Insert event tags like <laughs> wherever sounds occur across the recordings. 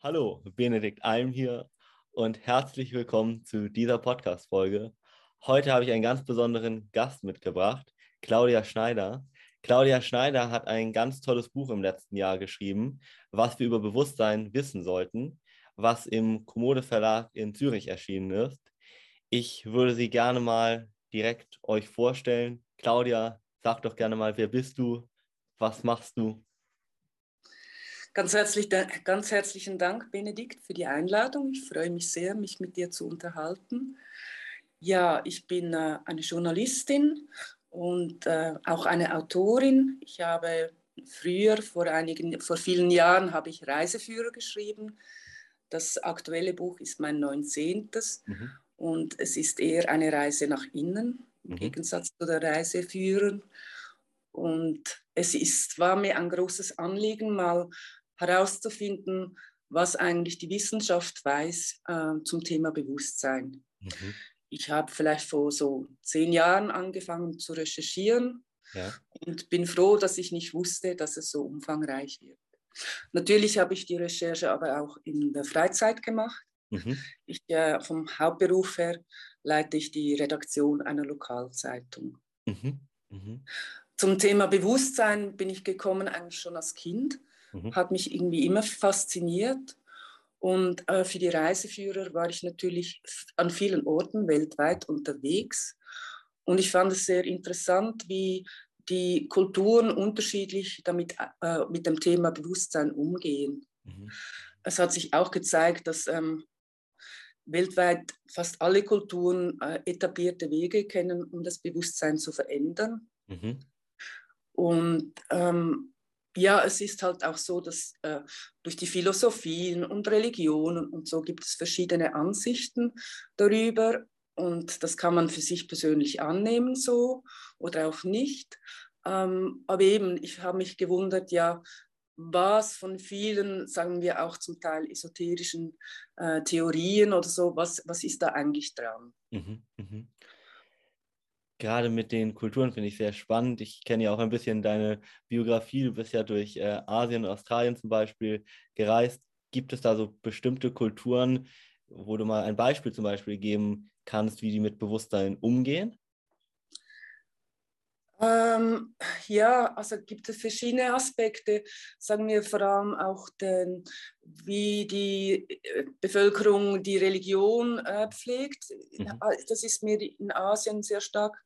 Hallo, Benedikt Alm hier und herzlich willkommen zu dieser Podcast-Folge. Heute habe ich einen ganz besonderen Gast mitgebracht, Claudia Schneider. Claudia Schneider hat ein ganz tolles Buch im letzten Jahr geschrieben, was wir über Bewusstsein wissen sollten, was im Kommode Verlag in Zürich erschienen ist. Ich würde sie gerne mal direkt euch vorstellen. Claudia, sag doch gerne mal, wer bist du? Was machst du? Ganz, herzlich, ganz herzlichen Dank, Benedikt, für die Einladung. Ich freue mich sehr, mich mit dir zu unterhalten. Ja, ich bin äh, eine Journalistin und äh, auch eine Autorin. Ich habe früher, vor, einigen, vor vielen Jahren, habe ich Reiseführer geschrieben. Das aktuelle Buch ist mein 19. Mhm. Und es ist eher eine Reise nach innen, im mhm. Gegensatz zu der Reiseführer. Und es ist, war mir ein großes Anliegen, mal herauszufinden, was eigentlich die Wissenschaft weiß äh, zum Thema Bewusstsein. Mhm. Ich habe vielleicht vor so zehn Jahren angefangen zu recherchieren ja. und bin froh, dass ich nicht wusste, dass es so umfangreich wird. Natürlich habe ich die Recherche aber auch in der Freizeit gemacht. Mhm. Ich, äh, vom Hauptberuf her leite ich die Redaktion einer Lokalzeitung. Mhm. Mhm. Zum Thema Bewusstsein bin ich gekommen eigentlich schon als Kind mhm. hat mich irgendwie immer fasziniert. Und äh, für die Reiseführer war ich natürlich an vielen Orten weltweit unterwegs. Und ich fand es sehr interessant, wie die Kulturen unterschiedlich damit, äh, mit dem Thema Bewusstsein umgehen. Mhm. Es hat sich auch gezeigt, dass ähm, weltweit fast alle Kulturen äh, etablierte Wege kennen, um das Bewusstsein zu verändern. Mhm. Und ähm, ja, es ist halt auch so, dass äh, durch die Philosophien und Religionen und so gibt es verschiedene Ansichten darüber und das kann man für sich persönlich annehmen so oder auch nicht. Ähm, aber eben, ich habe mich gewundert, ja, was von vielen, sagen wir auch zum Teil esoterischen äh, Theorien oder so, was, was ist da eigentlich dran? Mhm, mh gerade mit den Kulturen finde ich sehr spannend. Ich kenne ja auch ein bisschen deine Biografie. Du bist ja durch äh, Asien und Australien zum Beispiel gereist. Gibt es da so bestimmte Kulturen, wo du mal ein Beispiel zum Beispiel geben kannst, wie die mit Bewusstsein umgehen? Ähm, ja, also gibt es verschiedene Aspekte, sagen wir vor allem auch, den, wie die äh, Bevölkerung die Religion äh, pflegt. Mhm. Das ist mir in Asien sehr stark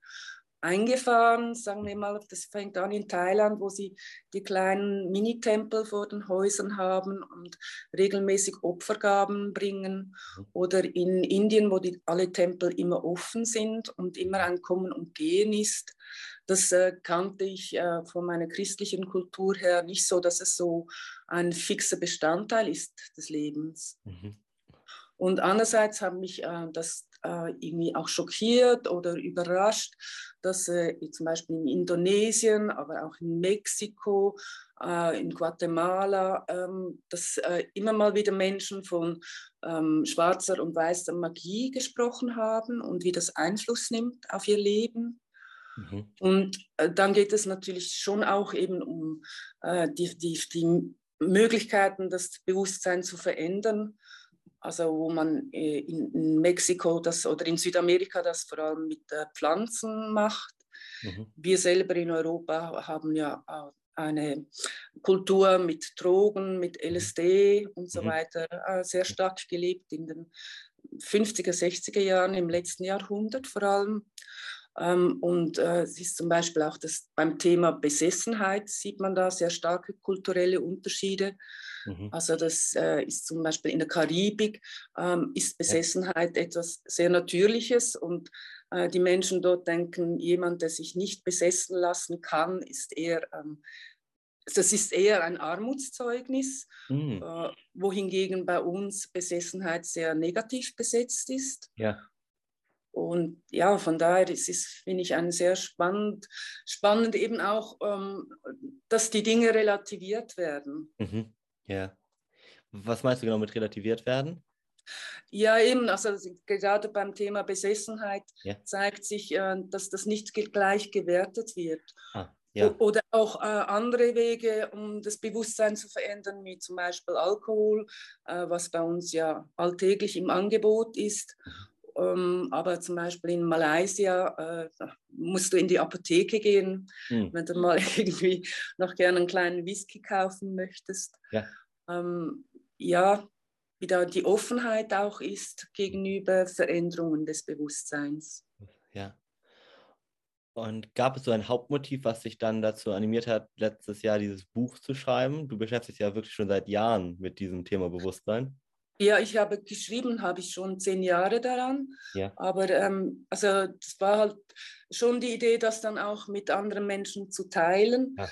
eingefahren, sagen wir mal, das fängt an in Thailand, wo sie die kleinen Minitempel vor den Häusern haben und regelmäßig Opfergaben bringen. Mhm. Oder in Indien, wo die, alle Tempel immer offen sind und immer ein Kommen und Gehen ist. Das äh, kannte ich äh, von meiner christlichen Kultur her nicht so, dass es so ein fixer Bestandteil ist des Lebens. Mhm. Und andererseits hat mich äh, das äh, irgendwie auch schockiert oder überrascht, dass äh, zum Beispiel in Indonesien, aber auch in Mexiko, äh, in Guatemala, ähm, dass äh, immer mal wieder Menschen von ähm, schwarzer und weißer Magie gesprochen haben und wie das Einfluss nimmt auf ihr Leben. Mhm. Und äh, dann geht es natürlich schon auch eben um äh, die, die, die Möglichkeiten, das Bewusstsein zu verändern also wo man äh, in Mexiko das oder in Südamerika das vor allem mit Pflanzen macht. Mhm. Wir selber in Europa haben ja eine Kultur mit Drogen, mit mhm. LSD und so mhm. weiter äh, sehr stark gelebt in den 50er, 60er Jahren im letzten Jahrhundert vor allem. Ähm, und äh, es ist zum Beispiel auch das, beim Thema Besessenheit sieht man da sehr starke kulturelle Unterschiede. Mhm. Also das äh, ist zum Beispiel in der Karibik, ähm, ist Besessenheit ja. etwas sehr Natürliches und äh, die Menschen dort denken, jemand, der sich nicht besessen lassen kann, ist eher... Ähm, das ist eher ein Armutszeugnis, mhm. äh, wohingegen bei uns Besessenheit sehr negativ besetzt ist. Ja. Und ja, von daher ist es, finde ich, ein sehr spannend, spannend eben auch, ähm, dass die Dinge relativiert werden. Mhm. Ja. Was meinst du genau mit relativiert werden? Ja, eben, also gerade beim Thema Besessenheit ja. zeigt sich, äh, dass das nicht gleich gewertet wird. Ah. Ja. Oder auch äh, andere Wege, um das Bewusstsein zu verändern, wie zum Beispiel Alkohol, äh, was bei uns ja alltäglich im Angebot ist. Ähm, aber zum Beispiel in Malaysia äh, musst du in die Apotheke gehen, mhm. wenn du mal <laughs> irgendwie noch gerne einen kleinen Whisky kaufen möchtest. Ja, ähm, ja wie da die Offenheit auch ist gegenüber Veränderungen des Bewusstseins. Ja. Und gab es so ein Hauptmotiv, was dich dann dazu animiert hat, letztes Jahr dieses Buch zu schreiben? Du beschäftigst dich ja wirklich schon seit Jahren mit diesem Thema Bewusstsein. Ja, ich habe geschrieben, habe ich schon zehn Jahre daran. Ja. Aber ähm, also das war halt schon die Idee, das dann auch mit anderen Menschen zu teilen, ja.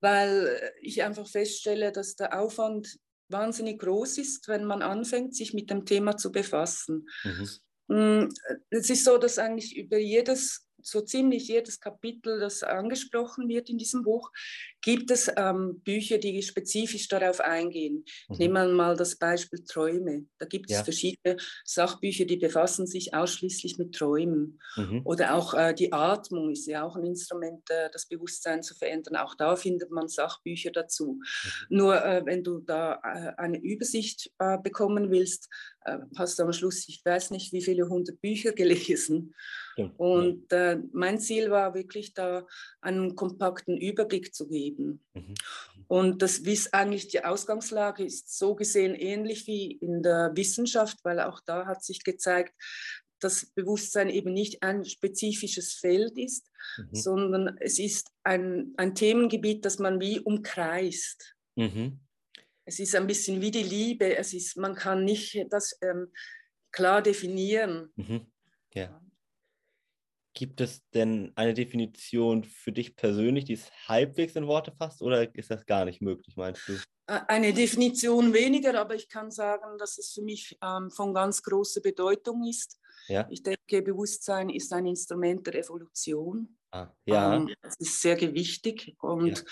weil ich einfach feststelle, dass der Aufwand wahnsinnig groß ist, wenn man anfängt, sich mit dem Thema zu befassen. Mhm. Mm, es ist so, dass eigentlich über jedes so ziemlich jedes Kapitel, das angesprochen wird in diesem Buch, gibt es ähm, Bücher, die spezifisch darauf eingehen. Mhm. Nehmen wir mal das Beispiel Träume. Da gibt es ja. verschiedene Sachbücher, die befassen sich ausschließlich mit Träumen. Mhm. Oder auch äh, die Atmung ist ja auch ein Instrument, äh, das Bewusstsein zu verändern. Auch da findet man Sachbücher dazu. Mhm. Nur äh, wenn du da äh, eine Übersicht äh, bekommen willst, äh, hast du am Schluss, ich weiß nicht, wie viele hundert Bücher <laughs> gelesen. Und äh, mein Ziel war wirklich da einen kompakten Überblick zu geben. Mhm. Und das ist eigentlich die Ausgangslage ist so gesehen ähnlich wie in der Wissenschaft, weil auch da hat sich gezeigt, dass Bewusstsein eben nicht ein spezifisches Feld ist, mhm. sondern es ist ein, ein Themengebiet, das man wie umkreist. Mhm es ist ein bisschen wie die Liebe. Es ist, man kann nicht das ähm, klar definieren. Mhm. Ja. Gibt es denn eine Definition für dich persönlich, die es halbwegs in Worte fasst, oder ist das gar nicht möglich, meinst du? Eine Definition weniger, aber ich kann sagen, dass es für mich ähm, von ganz großer Bedeutung ist. Ja. Ich denke, Bewusstsein ist ein Instrument der Evolution. Ah, ja. Ähm, das ist sehr gewichtig und ja.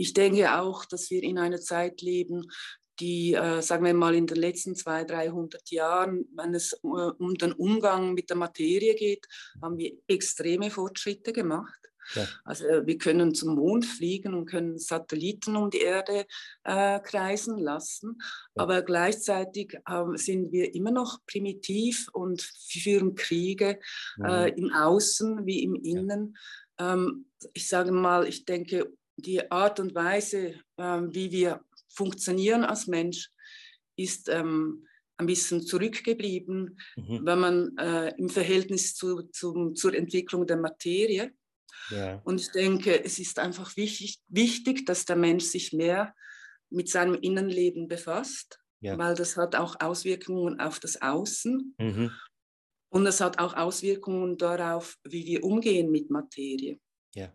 Ich denke auch, dass wir in einer Zeit leben, die, äh, sagen wir mal, in den letzten 200, 300 Jahren, wenn es äh, um den Umgang mit der Materie geht, haben wir extreme Fortschritte gemacht. Ja. Also äh, wir können zum Mond fliegen und können Satelliten um die Erde äh, kreisen lassen, ja. aber gleichzeitig äh, sind wir immer noch primitiv und führen Kriege mhm. äh, im Außen wie im Innen. Ja. Ähm, ich sage mal, ich denke, die Art und Weise, ähm, wie wir funktionieren als Mensch, ist ähm, ein bisschen zurückgeblieben, mhm. wenn man äh, im Verhältnis zu, zu, zur Entwicklung der Materie. Ja. Und ich denke, es ist einfach wichtig, wichtig, dass der Mensch sich mehr mit seinem Innenleben befasst, ja. weil das hat auch Auswirkungen auf das Außen. Mhm. Und es hat auch Auswirkungen darauf, wie wir umgehen mit Materie. Ja.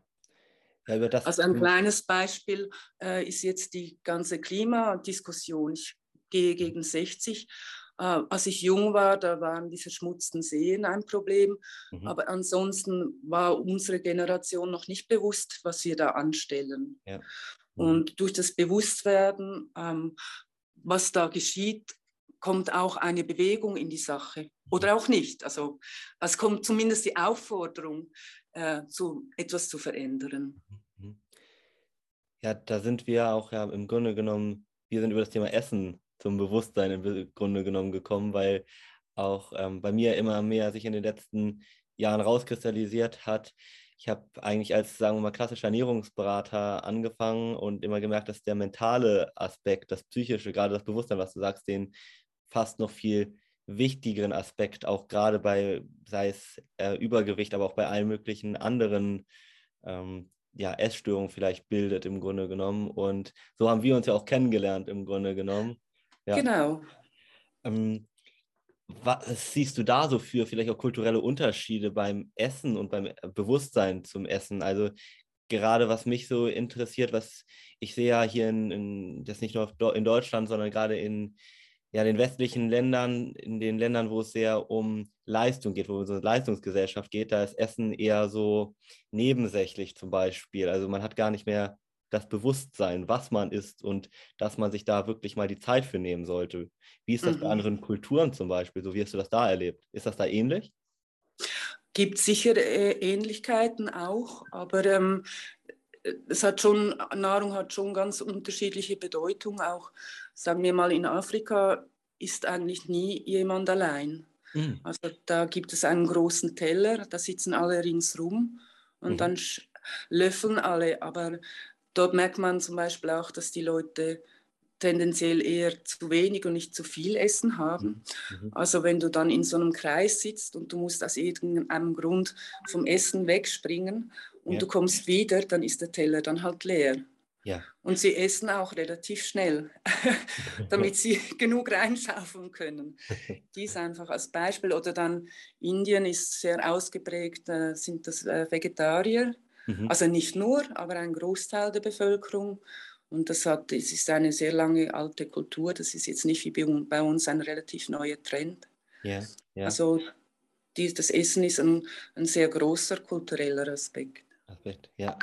Ja, also ein kleines Beispiel äh, ist jetzt die ganze Klimadiskussion. Ich gehe gegen 60. Äh, als ich jung war, da waren die verschmutzten Seen ein Problem. Mhm. Aber ansonsten war unsere Generation noch nicht bewusst, was wir da anstellen. Ja. Mhm. Und durch das Bewusstwerden, ähm, was da geschieht, kommt auch eine Bewegung in die Sache. Oder mhm. auch nicht. Also es kommt zumindest die Aufforderung, äh, zu, etwas zu verändern. Mhm. Ja, da sind wir auch ja im Grunde genommen, wir sind über das Thema Essen zum Bewusstsein im Grunde genommen gekommen, weil auch ähm, bei mir immer mehr sich in den letzten Jahren rauskristallisiert hat. Ich habe eigentlich als, sagen wir mal, klassischer Ernährungsberater angefangen und immer gemerkt, dass der mentale Aspekt, das psychische, gerade das Bewusstsein, was du sagst, den fast noch viel wichtigeren Aspekt, auch gerade bei, sei es äh, Übergewicht, aber auch bei allen möglichen anderen ähm, ja, Essstörungen vielleicht bildet im Grunde genommen. Und so haben wir uns ja auch kennengelernt im Grunde genommen. Ja. Genau. Ähm, was siehst du da so für vielleicht auch kulturelle Unterschiede beim Essen und beim Bewusstsein zum Essen? Also gerade was mich so interessiert, was ich sehe ja hier in, in das nicht nur in Deutschland, sondern gerade in ja, den westlichen Ländern, in den Ländern, wo es sehr um Leistung geht, wo es um Leistungsgesellschaft geht, da ist Essen eher so nebensächlich zum Beispiel. Also man hat gar nicht mehr das Bewusstsein, was man isst und dass man sich da wirklich mal die Zeit für nehmen sollte. Wie ist das mhm. bei anderen Kulturen zum Beispiel? So wie hast du das da erlebt? Ist das da ähnlich? Gibt sicher äh, Ähnlichkeiten auch, aber ähm, es hat schon, Nahrung hat schon ganz unterschiedliche Bedeutung. Auch, sagen wir mal, in Afrika ist eigentlich nie jemand allein. Mhm. Also da gibt es einen großen Teller, da sitzen alle ringsrum und mhm. dann löffeln alle. Aber dort merkt man zum Beispiel auch, dass die Leute tendenziell eher zu wenig und nicht zu viel Essen haben. Mhm. mhm. Also wenn du dann in so einem Kreis sitzt und du musst aus irgendeinem Grund vom Essen wegspringen und ja. du kommst wieder, dann ist der Teller dann halt leer. Ja. Und sie essen auch relativ schnell, <laughs> damit sie <laughs> genug reinschaufeln können. <laughs> Dies einfach als Beispiel. Oder dann Indien ist sehr ausgeprägt, äh, sind das äh, Vegetarier. Mhm. Also nicht nur, aber ein Großteil der Bevölkerung. Und das, hat, das ist eine sehr lange alte Kultur. Das ist jetzt nicht wie bei uns ein relativ neuer Trend. Ja, ja. Also die, das Essen ist ein, ein sehr großer kultureller Aspekt. Aspekt, ja.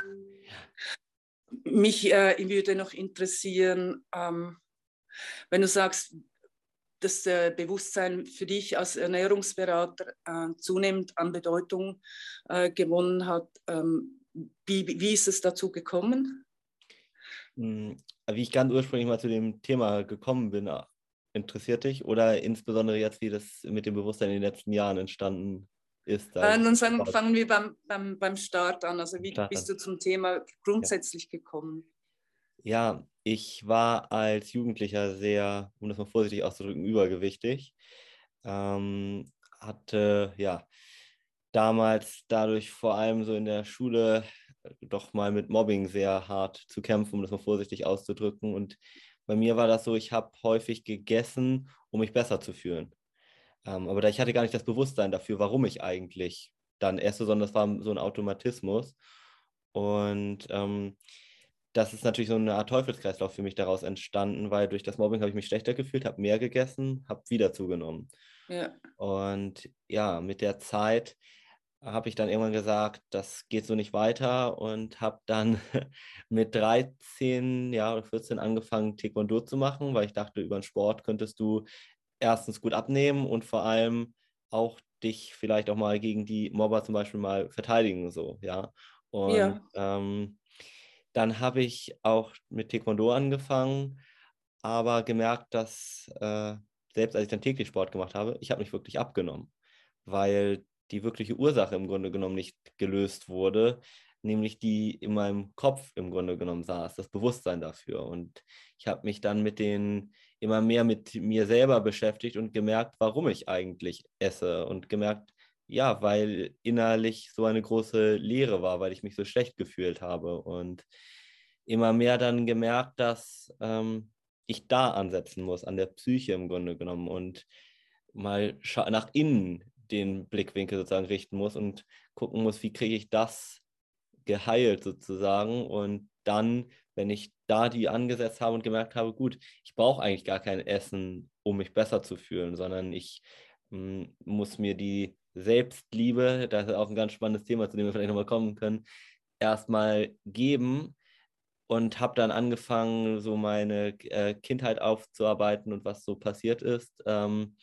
Mich äh, würde noch interessieren, ähm, wenn du sagst, das äh, Bewusstsein für dich als Ernährungsberater äh, zunehmend an Bedeutung äh, gewonnen hat. Ähm, wie, wie ist es dazu gekommen? Hm, wie ich ganz ursprünglich mal zu dem Thema gekommen bin, äh, interessiert dich oder insbesondere jetzt, wie das mit dem Bewusstsein in den letzten Jahren entstanden ist? Äh, nun sagen, fangen wir beim, beim, beim Start an. Also wie Start bist du zum Thema grundsätzlich ja. gekommen? Ja, ich war als Jugendlicher sehr, um das mal vorsichtig auszudrücken, übergewichtig. Ähm, hatte ja damals dadurch vor allem so in der Schule doch mal mit Mobbing sehr hart zu kämpfen, um das mal vorsichtig auszudrücken. Und bei mir war das so, ich habe häufig gegessen, um mich besser zu fühlen. Ähm, aber ich hatte gar nicht das Bewusstsein dafür, warum ich eigentlich dann esse, sondern das war so ein Automatismus. Und ähm, das ist natürlich so eine Art Teufelskreislauf für mich daraus entstanden, weil durch das Mobbing habe ich mich schlechter gefühlt, habe mehr gegessen, habe wieder zugenommen. Ja. Und ja, mit der Zeit habe ich dann irgendwann gesagt, das geht so nicht weiter und habe dann <laughs> mit 13 ja, oder 14 angefangen, Taekwondo zu machen, weil ich dachte, über den Sport könntest du erstens gut abnehmen und vor allem auch dich vielleicht auch mal gegen die Mobber zum Beispiel mal verteidigen, so, ja. Und ja. Ähm, dann habe ich auch mit Taekwondo angefangen, aber gemerkt, dass äh, selbst als ich dann täglich Sport gemacht habe, ich habe nicht wirklich abgenommen, weil die wirkliche Ursache im Grunde genommen nicht gelöst wurde, nämlich die in meinem Kopf im Grunde genommen saß, das Bewusstsein dafür. Und ich habe mich dann mit den immer mehr mit mir selber beschäftigt und gemerkt, warum ich eigentlich esse und gemerkt, ja, weil innerlich so eine große Leere war, weil ich mich so schlecht gefühlt habe und immer mehr dann gemerkt, dass ähm, ich da ansetzen muss, an der Psyche im Grunde genommen und mal nach innen den Blickwinkel sozusagen richten muss und gucken muss, wie kriege ich das geheilt sozusagen. Und dann, wenn ich da die angesetzt habe und gemerkt habe, gut, ich brauche eigentlich gar kein Essen, um mich besser zu fühlen, sondern ich mh, hm, muss mir die Selbstliebe, das ist auch ein ganz spannendes Thema, zu dem wir vielleicht nochmal kommen können, erstmal geben und habe dann angefangen, so meine äh, Kindheit aufzuarbeiten und was so passiert ist. Ähm,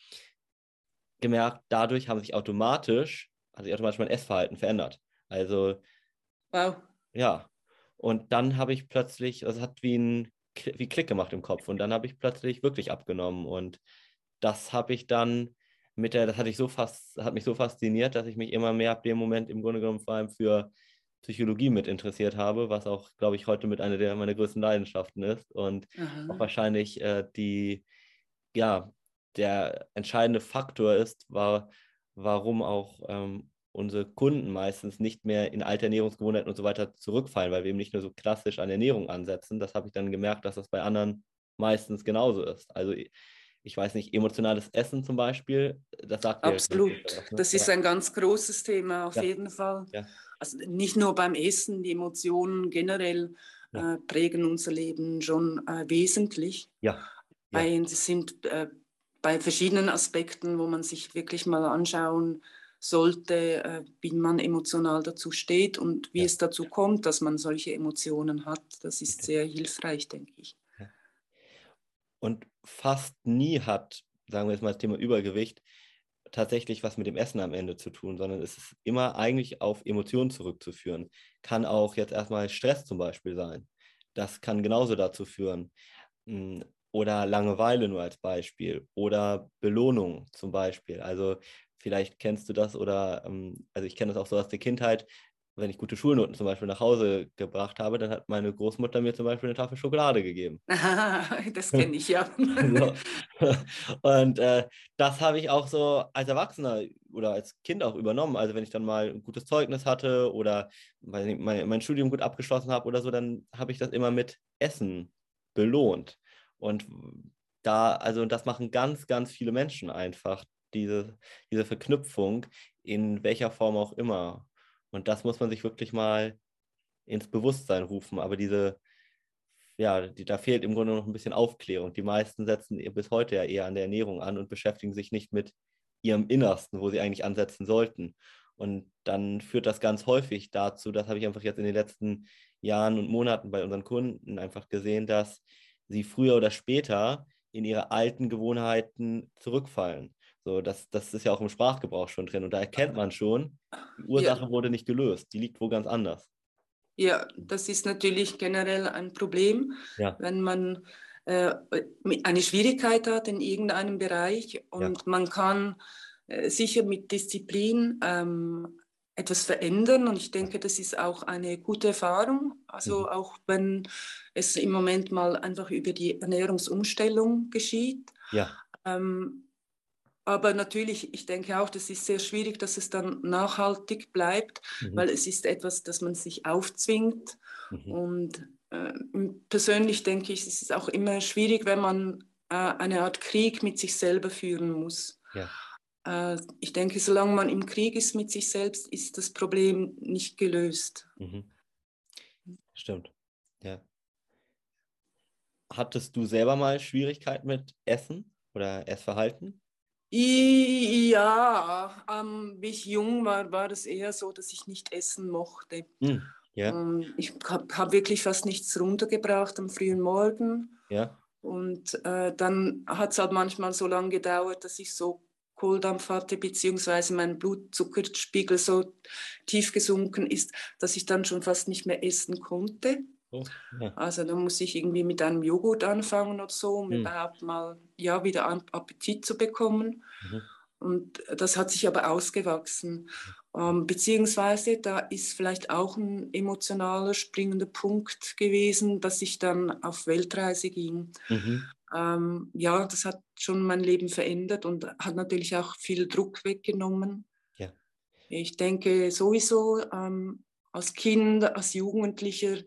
gemerkt, dadurch haben sich automatisch, hat sich automatisch mein Essverhalten verändert. Also, wow. Ja. Und dann habe ich plötzlich, also es hat wie ein wie Klick gemacht im Kopf. Und dann habe ich plötzlich wirklich abgenommen. Und das habe ich dann mit der, das hatte ich so fast, hat mich so fasziniert, dass ich mich immer mehr ab dem Moment im Grunde genommen vor allem für Psychologie mit interessiert habe, was auch, glaube ich, heute mit einer der meiner größten Leidenschaften ist. Und Aha. auch wahrscheinlich äh, die, ja, der entscheidende Faktor ist, war, warum auch ähm, unsere Kunden meistens nicht mehr in alte Ernährungsgewohnheiten und so weiter zurückfallen, weil wir eben nicht nur so klassisch an Ernährung ansetzen. Das habe ich dann gemerkt, dass das bei anderen meistens genauso ist. Also ich weiß nicht, emotionales Essen zum Beispiel, das sagt Absolut, was, ne? das ist ja. ein ganz großes Thema auf ja. jeden Fall. Ja. Also nicht nur beim Essen, die Emotionen generell äh, prägen unser Leben schon äh, wesentlich. Ja. Weil sie sind äh, bei verschiedenen Aspekten, wo man sich wirklich mal anschauen sollte, äh, wie man emotional dazu steht und wie ja. es dazu kommt, dass man solche Emotionen hat. Das ist sehr hilfreich, denke ich. Und fast nie hat, sagen wir jetzt mal das Thema Übergewicht, tatsächlich was mit dem Essen am Ende zu tun, sondern es ist immer eigentlich auf Emotionen zurückzuführen. Kann auch jetzt erstmal Stress zum Beispiel sein. Das kann genauso dazu führen. Hm, oder Langeweile nur als Beispiel. Oder Belohnung zum Beispiel. Also vielleicht kennst du das oder, ähm, also ich kenne das auch so aus der Kindheit, wenn ich gute Schulnoten zum Beispiel nach Hause gebracht habe, dann hat meine Großmutter mir zum Beispiel eine Tafel Schokolade gegeben. <laughs> das <laughs> kenne ich ja. so. <laughs> Und äh, das habe ich auch so als Erwachsener oder als Kind auch übernommen. Also wenn ich dann mal ein gutes Zeugnis hatte oder mein, mein Studium gut abgeschlossen habe oder so, dann habe ich das immer mit Essen belohnt. Und da, also das machen ganz, ganz viele Menschen einfach, diese, diese Verknüpfung in welcher Form auch immer. Und das muss man sich wirklich mal ins Bewusstsein rufen. Aber diese, ja, die, da fehlt im Grunde noch ein bisschen Aufklärung. Die meisten setzen bis heute ja eher an der Ernährung an und beschäftigen sich nicht mit ihrem Innersten, wo sie eigentlich ansetzen sollten. Und dann führt das ganz häufig dazu, das habe ich einfach jetzt in den letzten Jahren und Monaten bei unseren Kunden einfach gesehen, dass sie früher oder später in ihre alten Gewohnheiten zurückfallen. So, das, das ist ja auch im Sprachgebrauch schon drin. Und da erkennt man schon, die Ursache ja. wurde nicht gelöst. Die liegt wo ganz anders. Ja, das ist natürlich generell ein Problem, ja. wenn man äh, eine Schwierigkeit hat in irgendeinem Bereich und ja. man kann äh, sicher mit Disziplin ähm, etwas verändern und ich denke, das ist auch eine gute Erfahrung. Also mhm. auch wenn es im Moment mal einfach über die Ernährungsumstellung geschieht. Ja. Ähm, aber natürlich, ich denke auch, das ist sehr schwierig, dass es dann nachhaltig bleibt, mhm. weil es ist etwas, das man sich aufzwingt. Mhm. Und äh, persönlich denke ich, es ist auch immer schwierig, wenn man äh, eine Art Krieg mit sich selber führen muss. Ja. Äh, ich denke, solange man im Krieg ist mit sich selbst, ist das Problem nicht gelöst. Mhm. Stimmt, ja. Hattest du selber mal Schwierigkeiten mit Essen oder Essverhalten? Ja, ähm, wie ich jung war, war es eher so, dass ich nicht essen mochte. Mm, yeah. ähm, ich habe hab wirklich fast nichts runtergebracht am frühen Morgen. Ja. Und äh, dann hat es halt manchmal so lange gedauert, dass ich so Kohldampf hatte, beziehungsweise mein Blutzuckerspiegel so tief gesunken ist, dass ich dann schon fast nicht mehr essen konnte. Also da muss ich irgendwie mit einem Joghurt anfangen oder so, um mhm. überhaupt mal ja, wieder Appetit zu bekommen. Mhm. Und das hat sich aber ausgewachsen. Ähm, beziehungsweise da ist vielleicht auch ein emotionaler springender Punkt gewesen, dass ich dann auf Weltreise ging. Mhm. Ähm, ja, das hat schon mein Leben verändert und hat natürlich auch viel Druck weggenommen. Ja. Ich denke sowieso ähm, als Kind, als Jugendlicher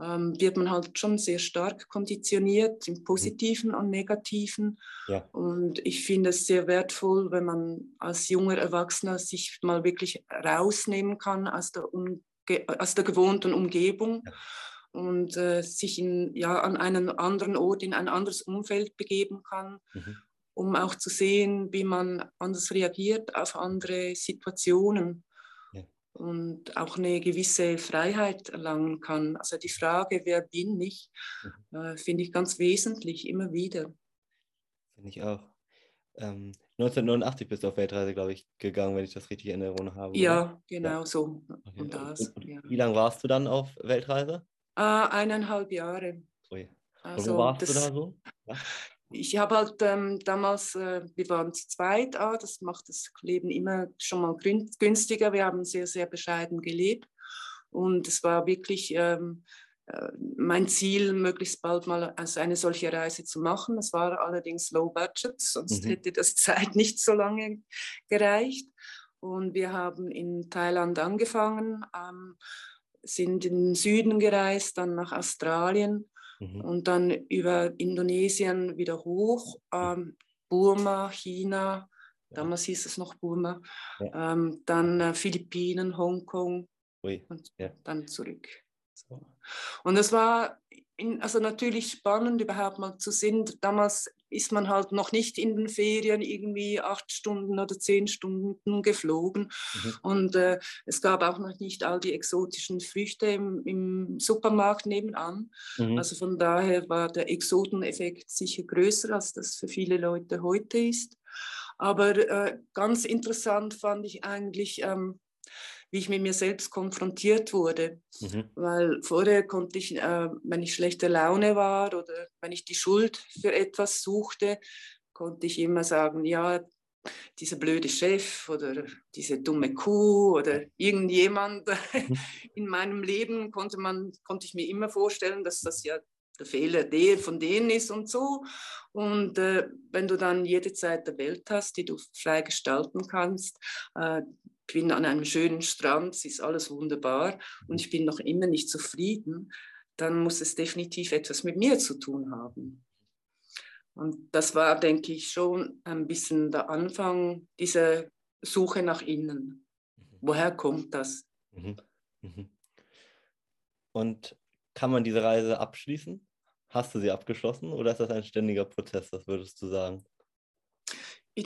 ähm, wird man halt schon sehr stark konditioniert im mhm. Positiven und Negativen. Ja. Und ich finde es sehr wertvoll, wenn man als junger Erwachsener sich mal wirklich rausnehmen kann aus der, Umge aus der gewohnten Umgebung. Ja. Und äh, sich in, ja, an einen anderen Ort, in ein anderes Umfeld begeben kann, mhm. um auch zu sehen, wie man anders reagiert auf andere Situationen und auch eine gewisse Freiheit erlangen kann. Also die Frage, wer bin ich, mhm. äh, finde ich ganz wesentlich, immer wieder. Finde ich auch. Ähm, 1989 bist du auf Weltreise, glaube ich, gegangen, wenn ich das richtig in Erinnerung habe. Ja, oder? genau ja. so. Okay. Und das, und, und ja. Wie lange warst du dann auf Weltreise? Äh, eineinhalb Jahre. Ui. Also, wo warst das, du da so? Ja ich habe halt ähm, damals, äh, wir waren zu zweit, ah, das macht das Leben immer schon mal günstiger. Wir haben sehr, sehr bescheiden gelebt und es war wirklich ähm, äh, mein Ziel, möglichst bald mal also eine solche Reise zu machen. Es war allerdings low budget, sonst mhm. hätte das <laughs> Zeit nicht so lange gereicht. Und wir haben in Thailand angefangen, ähm, sind in den Süden gereist, dann nach Australien mhm. und dann über Indonesien wieder hoch, ähm, Burma, China, ja. damals hieß es noch Burma, ja. ähm, dann äh, Philippinen, Hongkong Ui. und ja. dann zurück. So. Und es war in, also natürlich spannend überhaupt mal zu sehen. Damals ist man halt noch nicht in den Ferien irgendwie acht Stunden oder zehn Stunden geflogen. Mhm. Und äh, es gab auch noch nicht all die exotischen Früchte im, im Supermarkt nebenan. Mhm. Also von daher war der Exoteneffekt sicher größer, als das für viele Leute heute ist. Aber äh, ganz interessant fand ich eigentlich, ähm, wie ich mit mir selbst konfrontiert wurde. Mhm. Weil vorher konnte ich, äh, wenn ich schlechte Laune war oder wenn ich die Schuld für etwas suchte, konnte ich immer sagen, ja, dieser blöde Chef oder diese dumme Kuh oder irgendjemand mhm. <laughs> in meinem Leben konnte man konnte ich mir immer vorstellen, dass das ja der Fehler der von denen ist und so. Und äh, wenn du dann jede Zeit der Welt hast, die du frei gestalten kannst, äh, ich bin an einem schönen Strand, es ist alles wunderbar und ich bin noch immer nicht zufrieden, dann muss es definitiv etwas mit mir zu tun haben. Und das war, denke ich, schon ein bisschen der Anfang dieser Suche nach innen. Mhm. Woher kommt das? Mhm. Mhm. Und kann man diese Reise abschließen? Hast du sie abgeschlossen oder ist das ein ständiger Prozess? Was würdest du sagen?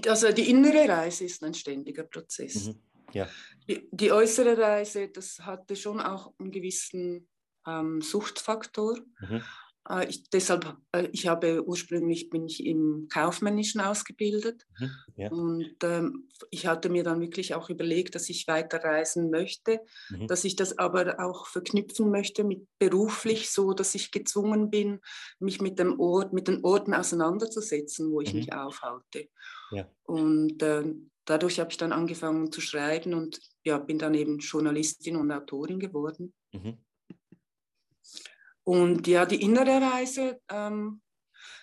Also die innere Reise ist ein ständiger Prozess. Mhm. Ja. Die, die, äußere Reise, das hatte schon auch einen gewissen ähm, Suchtfaktor. Mhm. Äh, ich, deshalb, äh, ich habe ursprünglich bin ich im Kaufmännischen ausgebildet mhm, ja. und ähm, ich hatte mir dann wirklich auch überlegt, dass ich weiter reisen möchte, mhm. dass ich das aber auch verknüpfen möchte mit beruflich, so dass ich gezwungen bin, mich mit dem Ort, mit den Orten auseinanderzusetzen, wo ich mhm. mich aufhalte. Ja. Und äh, dadurch habe ich dann angefangen zu schreiben und ja, bin dann eben Journalistin und Autorin geworden. Mhm. Und ja, die innere Reise, ähm,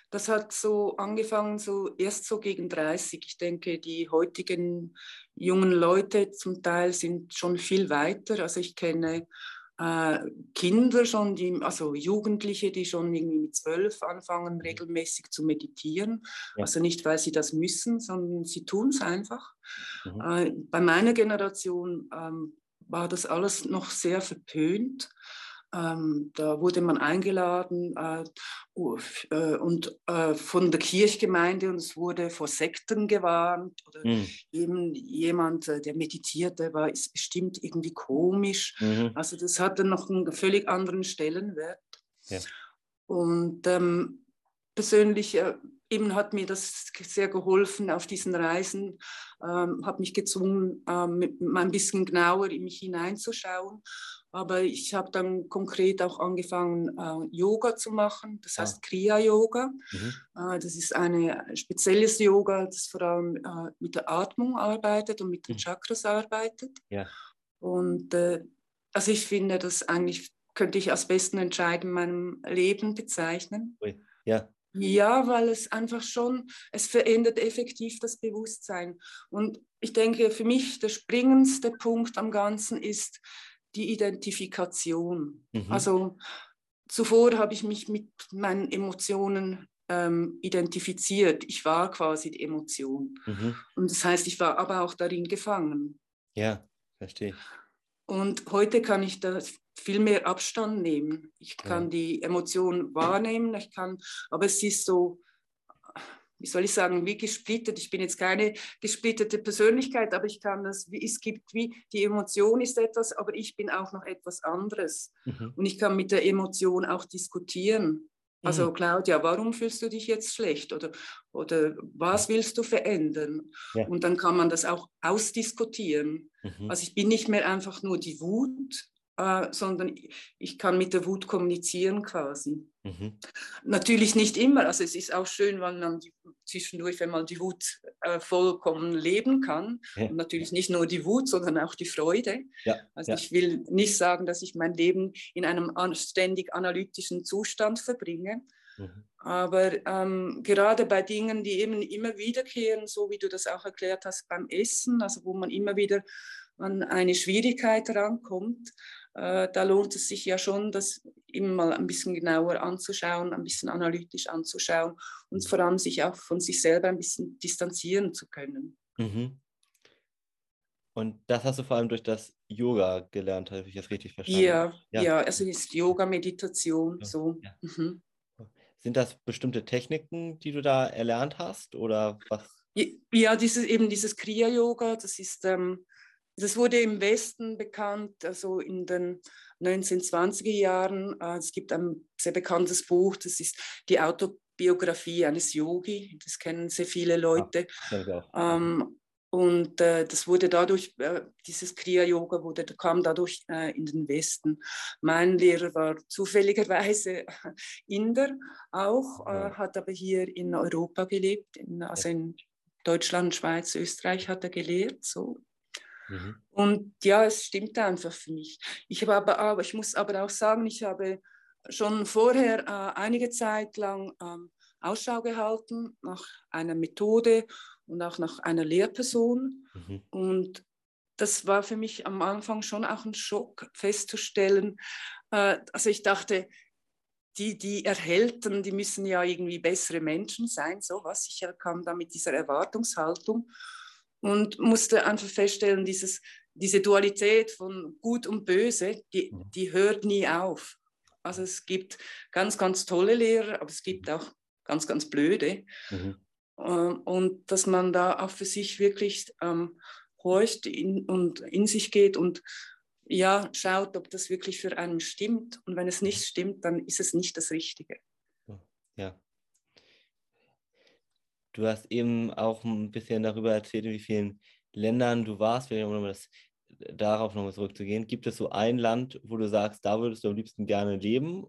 das hat so angefangen, so erst so gegen 30. Ich denke, die heutigen jungen Leute zum Teil sind schon viel weiter. Also ich kenne äh, Kinder schon, die, also Jugendliche, die schon irgendwie mit zwölf anfangen, regelmäßig zu meditieren. Ja. Also nicht, weil sie das müssen, sondern sie tun es einfach. Mhm. Äh, bei meiner Generation ähm, war das alles noch sehr verpönt. Ähm, da wurde man eingeladen äh, äh, und äh, von der Kirchgemeinde und es wurde vor Sekten gewarnt oder mhm. eben jemand, äh, der meditierte, war ist bestimmt irgendwie komisch. Mhm. Also das hatte noch einen völlig anderen Stellenwert. Ja. Und ähm, persönlich äh, eben hat mir das sehr geholfen auf diesen Reisen, ähm, hat mich gezwungen, ähm, ein bisschen genauer in mich hineinzuschauen aber ich habe dann konkret auch angefangen, äh, Yoga zu machen, das heißt ah. Kriya-Yoga. Mhm. Äh, das ist ein spezielles Yoga, das vor allem äh, mit der Atmung arbeitet und mit den mhm. Chakras arbeitet. Ja. Und äh, also ich finde, das eigentlich könnte ich als besten Entscheid in meinem Leben bezeichnen. Ja. Ja, weil es einfach schon, es verändert effektiv das Bewusstsein. Und ich denke, für mich der springendste Punkt am Ganzen ist, die Identifikation. Mhm. Also zuvor habe ich mich mit meinen Emotionen ähm, identifiziert. Ich war quasi die Emotion. Mhm. Und das heißt, ich war aber auch darin gefangen. Ja, verstehe. Und heute kann ich da viel mehr Abstand nehmen. Ich kann ja. die Emotion wahrnehmen, ich kann, aber es ist so, wie soll ich sagen, wie gesplittet. Ich bin jetzt keine gesplittete Persönlichkeit, aber ich kann das, wie, es gibt wie, die Emotion ist etwas, aber ich bin auch noch etwas anderes. Mhm. Und ich kann mit der Emotion auch diskutieren. Also mhm. Claudia, warum fühlst du dich jetzt schlecht oder, oder was willst du verändern? Ja. Und dann kann man das auch ausdiskutieren. Mhm. Also ich bin nicht mehr einfach nur die Wut, äh, sondern ich kann mit der Wut kommunizieren quasi. Mhm. Natürlich nicht immer, also es ist auch schön, weil man zwischendurch, wenn man die Wut äh, vollkommen leben kann, ja. und natürlich nicht nur die Wut, sondern auch die Freude. Ja. Also ja. ich will nicht sagen, dass ich mein Leben in einem ständig analytischen Zustand verbringe, Mhm. Aber ähm, gerade bei Dingen, die eben immer wiederkehren, so wie du das auch erklärt hast beim Essen, also wo man immer wieder an eine Schwierigkeit rankommt, äh, da lohnt es sich ja schon, das immer mal ein bisschen genauer anzuschauen, ein bisschen analytisch anzuschauen und vor allem sich auch von sich selber ein bisschen distanzieren zu können. Mhm. Und das hast du vor allem durch das Yoga gelernt, habe ich das richtig verstanden? Ja, ja, ja also ist Yoga, Meditation, ja. so. Ja. Mhm. Sind das bestimmte Techniken, die du da erlernt hast oder was? Ja, dieses, eben dieses Kriya-Yoga, das ist ähm, das wurde im Westen bekannt, also in den 1920er Jahren. Äh, es gibt ein sehr bekanntes Buch, das ist die Auto, Biografie eines Yogi, das kennen sehr viele Leute. Ja, ähm, und äh, das wurde dadurch, äh, dieses Kriya-Yoga wurde, kam dadurch äh, in den Westen. Mein Lehrer war zufälligerweise <laughs> Inder auch, äh, hat aber hier in Europa gelebt, in, also in Deutschland, Schweiz, Österreich hat er gelehrt. So. Mhm. Und ja, es stimmt einfach für mich. Ich, habe aber, aber, ich muss aber auch sagen, ich habe schon vorher äh, einige Zeit lang ähm, Ausschau gehalten nach einer Methode und auch nach einer Lehrperson. Mhm. Und das war für mich am Anfang schon auch ein Schock festzustellen. Äh, also ich dachte, die, die Erhälten, die müssen ja irgendwie bessere Menschen sein, sowas. Ich kam da mit dieser Erwartungshaltung und musste einfach feststellen, dieses, diese Dualität von Gut und Böse, die, mhm. die hört nie auf. Also es gibt ganz, ganz tolle Lehrer, aber es gibt auch ganz, ganz blöde. Mhm. Ähm, und dass man da auch für sich wirklich ähm, horcht in, und in sich geht und ja, schaut, ob das wirklich für einen stimmt. Und wenn es nicht stimmt, dann ist es nicht das Richtige. Ja. Du hast eben auch ein bisschen darüber erzählt, in wie vielen Ländern du warst, um das, darauf nochmal zurückzugehen. Gibt es so ein Land, wo du sagst, da würdest du am liebsten gerne leben?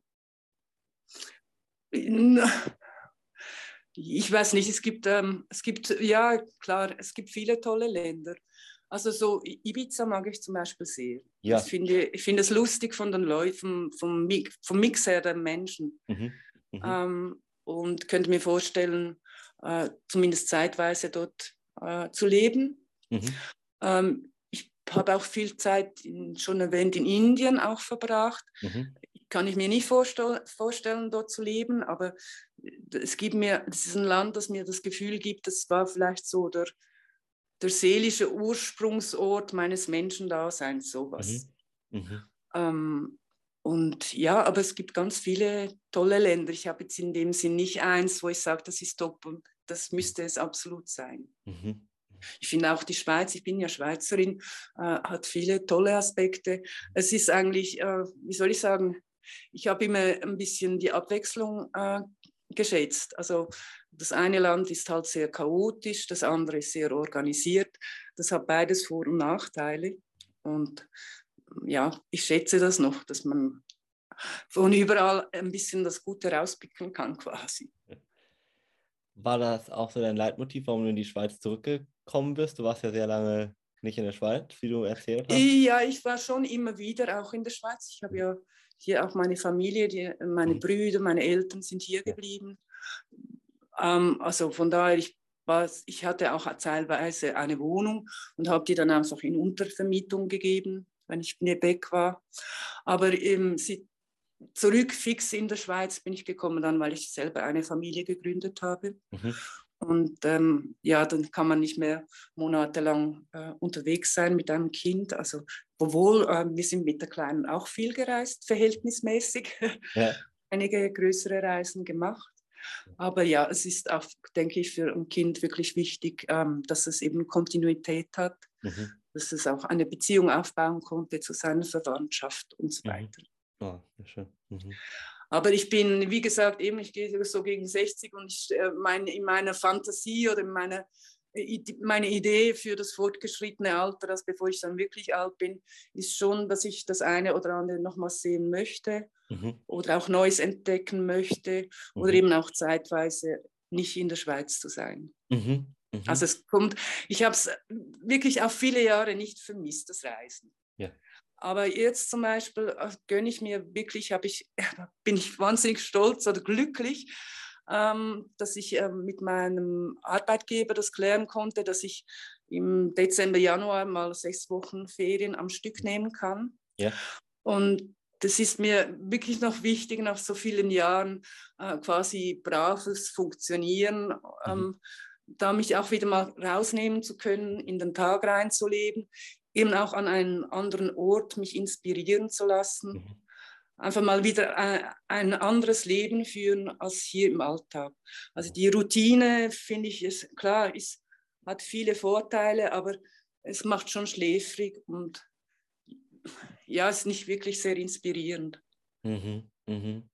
ich weiß nicht, es gibt, ähm, es gibt, ja klar, es gibt viele tolle Länder. Also so Ibiza mag ich zum Beispiel sehr. Ja. Ich finde, ich finde es lustig von den Leuten, vom, vom Mix her der Menschen. Mhm. Mhm. Ähm, und könnte mir vorstellen, äh, zumindest zeitweise dort äh, zu leben. Mhm. Ähm, ich habe auch viel Zeit, in, schon erwähnt, in Indien auch verbracht. Mhm kann ich mir nicht vorstellen, dort zu leben, aber es gibt mir, es ist ein Land, das mir das Gefühl gibt, das war vielleicht so der, der seelische Ursprungsort meines Menschendaseins, sowas. Mhm. Mhm. Ähm, und ja, aber es gibt ganz viele tolle Länder. Ich habe jetzt in dem Sinn nicht eins, wo ich sage, das ist top und das müsste es absolut sein. Mhm. Ich finde auch die Schweiz, ich bin ja Schweizerin, äh, hat viele tolle Aspekte. Es ist eigentlich, äh, wie soll ich sagen, ich habe immer ein bisschen die Abwechslung äh, geschätzt. Also das eine Land ist halt sehr chaotisch, das andere ist sehr organisiert. Das hat beides Vor- und Nachteile. Und ja, ich schätze das noch, dass man von überall ein bisschen das Gute rauspicken kann <laughs> quasi. War das auch so dein Leitmotiv, warum du in die Schweiz zurückgekommen bist? Du warst ja sehr lange nicht in der Schweiz, wie du erzählt hast. Ja, ich war schon immer wieder auch in der Schweiz. Ich habe ja hier auch meine Familie, die, meine mhm. Brüder, meine Eltern sind hier geblieben. Ähm, also von daher, ich, war, ich hatte auch teilweise eine Wohnung und habe die dann einfach in Untervermietung gegeben, wenn ich weg war. Aber ähm, sie, zurück fix in der Schweiz bin ich gekommen dann, weil ich selber eine Familie gegründet habe. Mhm. Und ähm, ja, dann kann man nicht mehr monatelang äh, unterwegs sein mit einem Kind. Also, obwohl äh, wir sind mit der Kleinen auch viel gereist, verhältnismäßig. Ja. <laughs> Einige größere Reisen gemacht. Aber ja, es ist auch, denke ich, für ein Kind wirklich wichtig, ähm, dass es eben Kontinuität hat, mhm. dass es auch eine Beziehung aufbauen konnte zu seiner Verwandtschaft und so mhm. weiter. Mhm. Oh, schön. Mhm. Aber ich bin, wie gesagt, eben, ich gehe so gegen 60 und ich, äh, mein, in meiner Fantasie oder in meiner äh, meine Idee für das fortgeschrittene Alter, also bevor ich dann wirklich alt bin, ist schon, dass ich das eine oder andere nochmal sehen möchte mhm. oder auch Neues entdecken möchte mhm. oder eben auch zeitweise nicht in der Schweiz zu sein. Mhm. mhm. Also es kommt, ich habe es wirklich auch viele Jahre nicht vermisst, das Reisen. Ja. Aber jetzt zum Beispiel äh, gönne ich mir wirklich, ich, <laughs> bin ich wahnsinnig stolz oder glücklich, ähm, dass ich äh, mit meinem Arbeitgeber das klären konnte, dass ich im Dezember, Januar mal sechs Wochen Ferien am Stück nehmen kann. Ja. Und das ist mir wirklich noch wichtig, nach so vielen Jahren äh, quasi braves Funktionieren. Mhm. Ähm, da mich auch wieder mal rausnehmen zu können, in den Tag reinzuleben eben auch an einen anderen Ort mich inspirieren zu lassen. Mhm. Einfach mal wieder ein, ein anderes Leben führen als hier im Alltag. Also die Routine, finde ich, ist klar, ist, hat viele Vorteile, aber es macht schon schläfrig und ja, ist nicht wirklich sehr inspirierend. Mhm, mhm.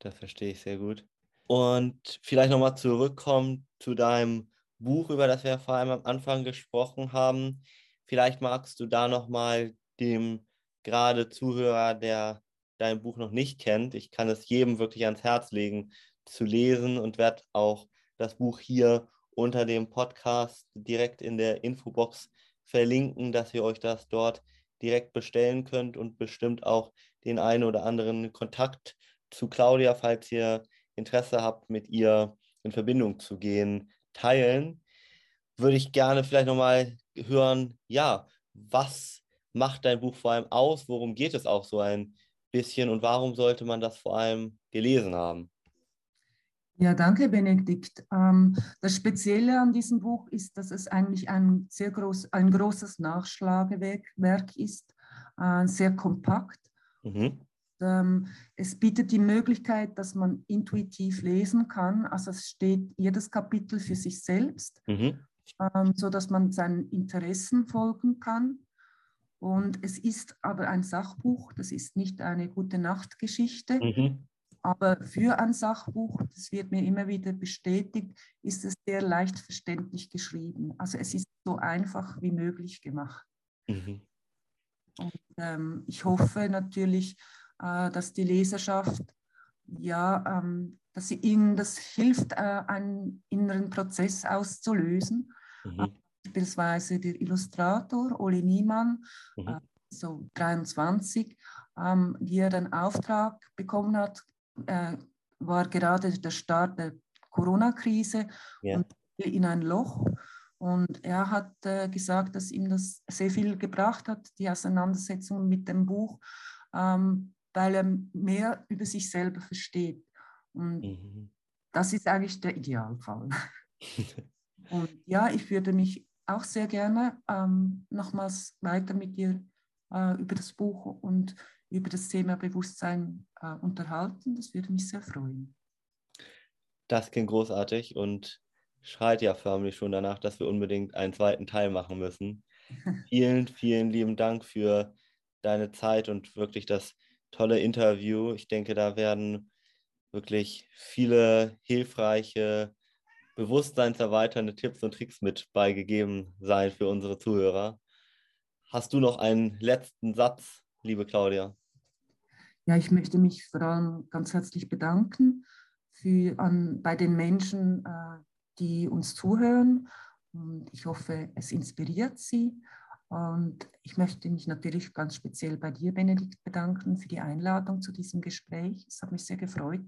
Das verstehe ich sehr gut. Und vielleicht nochmal zurückkommen zu deinem Buch, über das wir vor allem am Anfang gesprochen haben. Vielleicht magst du da nochmal dem gerade Zuhörer, der dein Buch noch nicht kennt, ich kann es jedem wirklich ans Herz legen, zu lesen und werde auch das Buch hier unter dem Podcast direkt in der Infobox verlinken, dass ihr euch das dort direkt bestellen könnt und bestimmt auch den einen oder anderen Kontakt zu Claudia, falls ihr Interesse habt, mit ihr in Verbindung zu gehen, teilen. Würde ich gerne vielleicht nochmal hören, ja, was macht dein Buch vor allem aus? Worum geht es auch so ein bisschen und warum sollte man das vor allem gelesen haben? Ja, danke, Benedikt. Ähm, das Spezielle an diesem Buch ist, dass es eigentlich ein sehr groß, ein großes Nachschlagewerk ist, äh, sehr kompakt. Mhm. Ähm, es bietet die Möglichkeit, dass man intuitiv lesen kann. Also es steht jedes Kapitel für sich selbst, mhm. Ähm, so dass man seinen Interessen folgen kann. Und es ist aber ein Sachbuch, das ist nicht eine gute Nachtgeschichte. Mhm. Aber für ein Sachbuch, das wird mir immer wieder bestätigt, ist es sehr leicht verständlich geschrieben. Also es ist so einfach wie möglich gemacht. Mhm. Und ähm, ich hoffe natürlich, äh, dass die Leserschaft, ja, ähm, dass sie ihnen das hilft, äh, einen inneren Prozess auszulösen. Mhm. Beispielsweise der Illustrator Oli Niemann, mhm. äh, so 23, ähm, wie er den Auftrag bekommen hat, äh, war gerade der Start der Corona-Krise ja. und in ein Loch. Und er hat äh, gesagt, dass ihm das sehr viel gebracht hat, die Auseinandersetzung mit dem Buch, ähm, weil er mehr über sich selber versteht. Und mhm. das ist eigentlich der Idealfall. <laughs> und ja, ich würde mich auch sehr gerne ähm, nochmals weiter mit dir äh, über das Buch und über das Thema Bewusstsein äh, unterhalten. Das würde mich sehr freuen. Das klingt großartig und schreit ja förmlich schon danach, dass wir unbedingt einen zweiten Teil machen müssen. <laughs> vielen, vielen lieben Dank für deine Zeit und wirklich das tolle Interview. Ich denke, da werden wirklich viele hilfreiche, bewusstseinserweiternde Tipps und Tricks mit beigegeben sein für unsere Zuhörer. Hast du noch einen letzten Satz, liebe Claudia? Ja, ich möchte mich vor allem ganz herzlich bedanken für, an, bei den Menschen, äh, die uns zuhören. Und ich hoffe, es inspiriert sie. Und ich möchte mich natürlich ganz speziell bei dir, Benedikt, bedanken für die Einladung zu diesem Gespräch. Es hat mich sehr gefreut,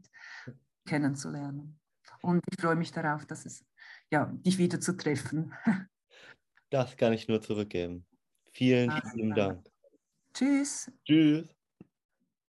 kennenzulernen. Und ich freue mich darauf, dass es, ja, dich wieder zu treffen. Das kann ich nur zurückgeben. Vielen, vielen Dank. Tschüss. Tschüss.